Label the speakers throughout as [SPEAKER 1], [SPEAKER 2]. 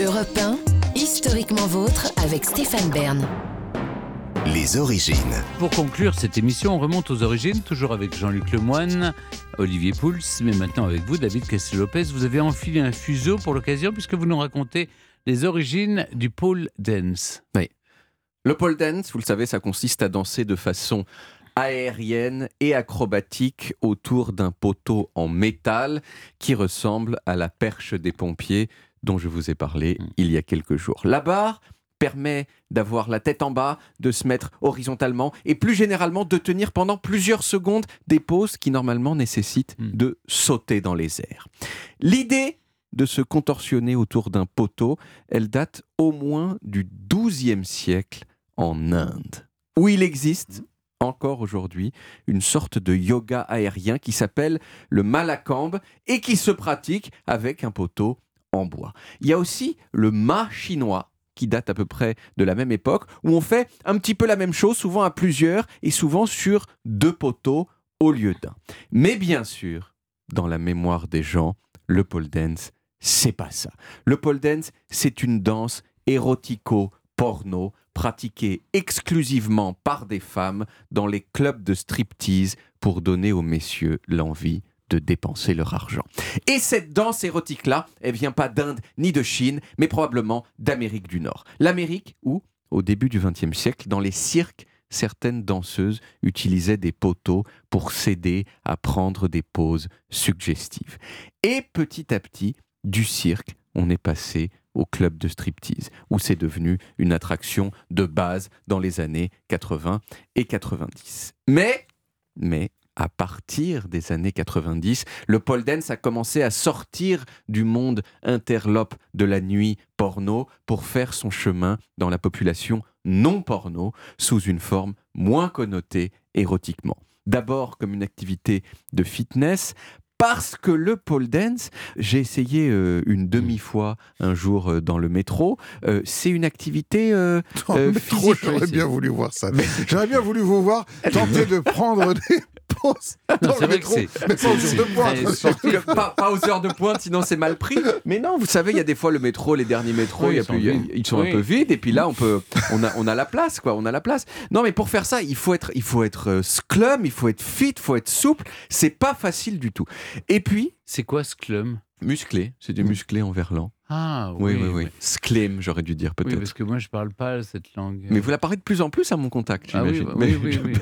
[SPEAKER 1] Europe 1, historiquement vôtre avec Stéphane Bern.
[SPEAKER 2] Les origines.
[SPEAKER 3] Pour conclure cette émission, on remonte aux origines, toujours avec Jean-Luc Lemoine, Olivier Pouls, mais maintenant avec vous, David Castel-Lopez. Vous avez enfilé un fuseau pour l'occasion puisque vous nous racontez les origines du pole dance.
[SPEAKER 4] Oui. Le pole dance, vous le savez, ça consiste à danser de façon aérienne et acrobatique autour d'un poteau en métal qui ressemble à la perche des pompiers dont je vous ai parlé
[SPEAKER 3] Mm.
[SPEAKER 4] il y a quelques jours. La barre permet d'avoir la tête en bas, de se mettre horizontalement et plus généralement de tenir pendant plusieurs secondes des poses qui normalement nécessitent
[SPEAKER 3] Mm.
[SPEAKER 4] de sauter dans les airs. L'idée de se contorsionner autour d'un poteau, elle date au moins du XIIe siècle en Inde, où il existe encore aujourd'hui une sorte de yoga aérien qui s'appelle le malakambh et qui se pratique avec un poteau bois. Il y a aussi le ma chinois qui date à peu près de la même époque, où on fait un petit peu la même chose, souvent à plusieurs et souvent sur deux poteaux au lieu d'un. Mais bien sûr, dans la mémoire des gens, le pole dance, c'est pas ça. Le pole dance, c'est une danse érotico-porno pratiquée exclusivement par des femmes dans les clubs de striptease pour donner aux messieurs l'envie de dépenser leur argent. Et cette danse érotique-là, elle vient pas d'Inde ni de Chine, mais probablement d'Amérique du Nord. L'Amérique où, au début du XXe siècle, dans les cirques, certaines danseuses utilisaient des poteaux pour s'aider à prendre des poses suggestives. Et petit à petit, du cirque, on est passé au club de striptease, où c'est devenu une attraction de base dans les années 80 et 90. Mais, mais, à partir des années 90, le pole dance a commencé à sortir du monde interlope de la nuit porno pour faire son chemin dans la population non porno sous une forme moins connotée érotiquement. D'abord comme une activité de fitness, parce que le pole dance, j'ai essayé euh, une demi-fois un jour euh, dans le métro, euh, c'est une activité
[SPEAKER 5] Dans le métro,
[SPEAKER 4] physique.
[SPEAKER 5] j'aurais bien voulu voir ça. J'aurais bien voulu vous voir tenter de prendre des
[SPEAKER 3] Non,
[SPEAKER 5] dans
[SPEAKER 3] c'est
[SPEAKER 5] le
[SPEAKER 3] vrai que
[SPEAKER 5] métro,
[SPEAKER 3] c'est-
[SPEAKER 5] mais pas aux heures de pointe.
[SPEAKER 4] pas, pas aux heures de pointe, sinon c'est mal pris. Mais non, vous savez, il y a des fois le métro, les derniers métros,
[SPEAKER 3] Oui,
[SPEAKER 4] il y a
[SPEAKER 3] ils sont
[SPEAKER 4] plus- il y a-
[SPEAKER 3] vides.
[SPEAKER 4] ils sont
[SPEAKER 3] Oui.
[SPEAKER 4] un peu vides. Et puis là, on peut, on a, on a la place, quoi. On a la place. Non, mais pour faire ça, il faut être, il faut être euh, sclum, il faut être fit, il faut être souple. C'est pas facile du tout. Et puis
[SPEAKER 3] C'est quoi ce clum
[SPEAKER 4] musclé, c'est du musclé en verlan.
[SPEAKER 3] Ah
[SPEAKER 4] Oui, oui, oui.
[SPEAKER 3] oui.
[SPEAKER 4] Sclem, j'aurais dû dire
[SPEAKER 3] Oui,
[SPEAKER 4] peut-être.
[SPEAKER 3] parce que moi je parle pas cette langue.
[SPEAKER 4] Mais vous la parlez de plus en plus à mon contact,
[SPEAKER 3] ah oui, bah, oui, oui, oui.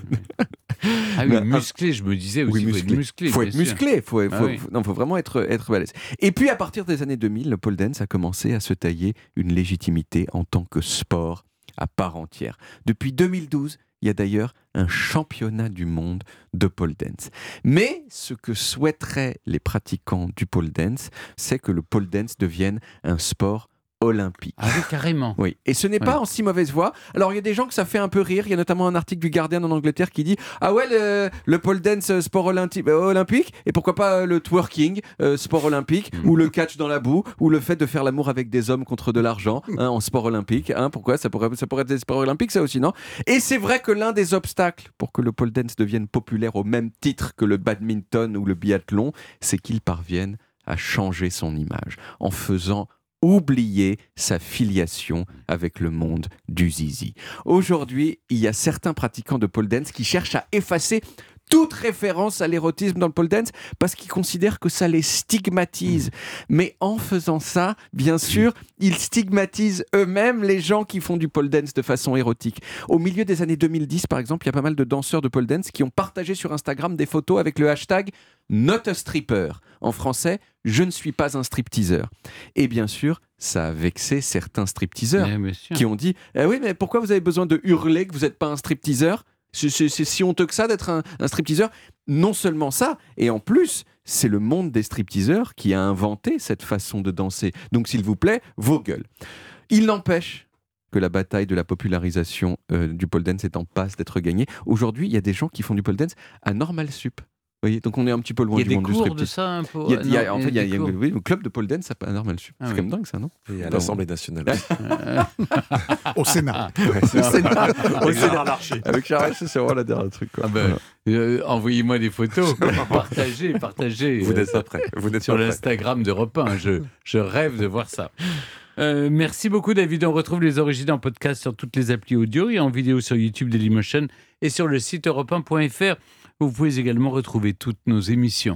[SPEAKER 3] Ah oui,
[SPEAKER 4] Mais,
[SPEAKER 3] musclé, je me disais aussi,
[SPEAKER 4] Oui,
[SPEAKER 3] faut être
[SPEAKER 4] musclé.
[SPEAKER 3] musclé.
[SPEAKER 4] faut être musclé, faut, faut,
[SPEAKER 3] Ah oui.
[SPEAKER 4] faut- non, faut vraiment être, être balèze. Et puis à partir des années 2000, le pole dance a commencé à se tailler une légitimité en tant que sport à part entière. Depuis 2012, il y a d'ailleurs un championnat du monde de pole dance. Mais ce que souhaiteraient les pratiquants du pole dance, c'est que le pole dance devienne un sport olympique.
[SPEAKER 3] Ah oui, carrément.
[SPEAKER 4] Oui, et ce n'est pas
[SPEAKER 3] Ouais.
[SPEAKER 4] en si mauvaise voie. Alors, il y a des gens que ça fait un peu rire. Il y a notamment un article du Guardian en Angleterre qui dit Ah ouais, le, le pole dance sport euh, olympique, et pourquoi pas euh, le twerking euh, sport olympique,
[SPEAKER 3] Mm.
[SPEAKER 4] ou le catch dans la boue, ou le fait de faire l'amour avec des hommes contre de l'argent hein, en sport olympique. Hein, pourquoi? Ça pourrait, ça pourrait être des sports olympiques, ça aussi, non? Et c'est vrai que l'un des obstacles pour que le pole dance devienne populaire au même titre que le badminton ou le biathlon, c'est qu'il parvienne à changer son image en faisant oublier sa filiation avec le monde du zizi. Aujourd'hui, il y a certains pratiquants de pole dance qui cherchent à effacer toute référence à l'érotisme dans le pole dance parce qu'ils considèrent que ça les stigmatise. Mais en faisant ça, bien sûr, ils stigmatisent eux-mêmes les gens qui font du pole dance de façon érotique. Au milieu des années 2010, par exemple, il y a pas mal de danseurs de pole dance qui ont partagé sur Instagram des photos avec le hashtag Not a stripper. En français, je ne suis pas un stripteaseur. Et bien sûr, ça a vexé certains stripteaseurs qui ont dit Eh oui, mais pourquoi vous avez besoin de hurler que vous n'êtes pas un stripteaseur? C'est si honteux que ça d'être un, un stripteaseur. Non seulement ça, et en plus, c'est le monde des stripteaseurs qui a inventé cette façon de danser. Donc, s'il vous plaît, vos gueules. Il n'empêche que la bataille de la popularisation euh, du pole dance est en passe d'être gagnée. Aujourd'hui, il y a des gens qui font du pole dance à Normal Sup. Voyez Donc on est un petit peu loin
[SPEAKER 3] Il y a
[SPEAKER 4] du
[SPEAKER 3] des
[SPEAKER 4] monde du
[SPEAKER 3] cours de
[SPEAKER 4] striptease.
[SPEAKER 3] ça un peu
[SPEAKER 4] Il y a- y en fait, il y a, y oui, le club de pole dance à Normal Sup.
[SPEAKER 3] Ah
[SPEAKER 4] c'est
[SPEAKER 3] oui.
[SPEAKER 4] quand même dingue ça, non
[SPEAKER 6] Et à l'Assemblée nationale.
[SPEAKER 5] Au Sénat.
[SPEAKER 4] Au Sénat. Au
[SPEAKER 6] Avec
[SPEAKER 4] Sénat.
[SPEAKER 6] Larcher.
[SPEAKER 4] Avec Charles, c'est vraiment la dernière truc. Quoi.
[SPEAKER 3] Ah ben, euh, Envoyez-moi des photos, partagez, partagez.
[SPEAKER 6] Vous n'êtes pas prêt. Vous n'êtes
[SPEAKER 3] sur l'Instagram d'Europe 1. Je, je rêve de voir ça. Euh, merci beaucoup David. On retrouve les origines en podcast sur toutes les applis audio et en vidéo sur YouTube Dailymotion et sur le site europe1.fr. Vous pouvez également retrouver toutes nos émissions.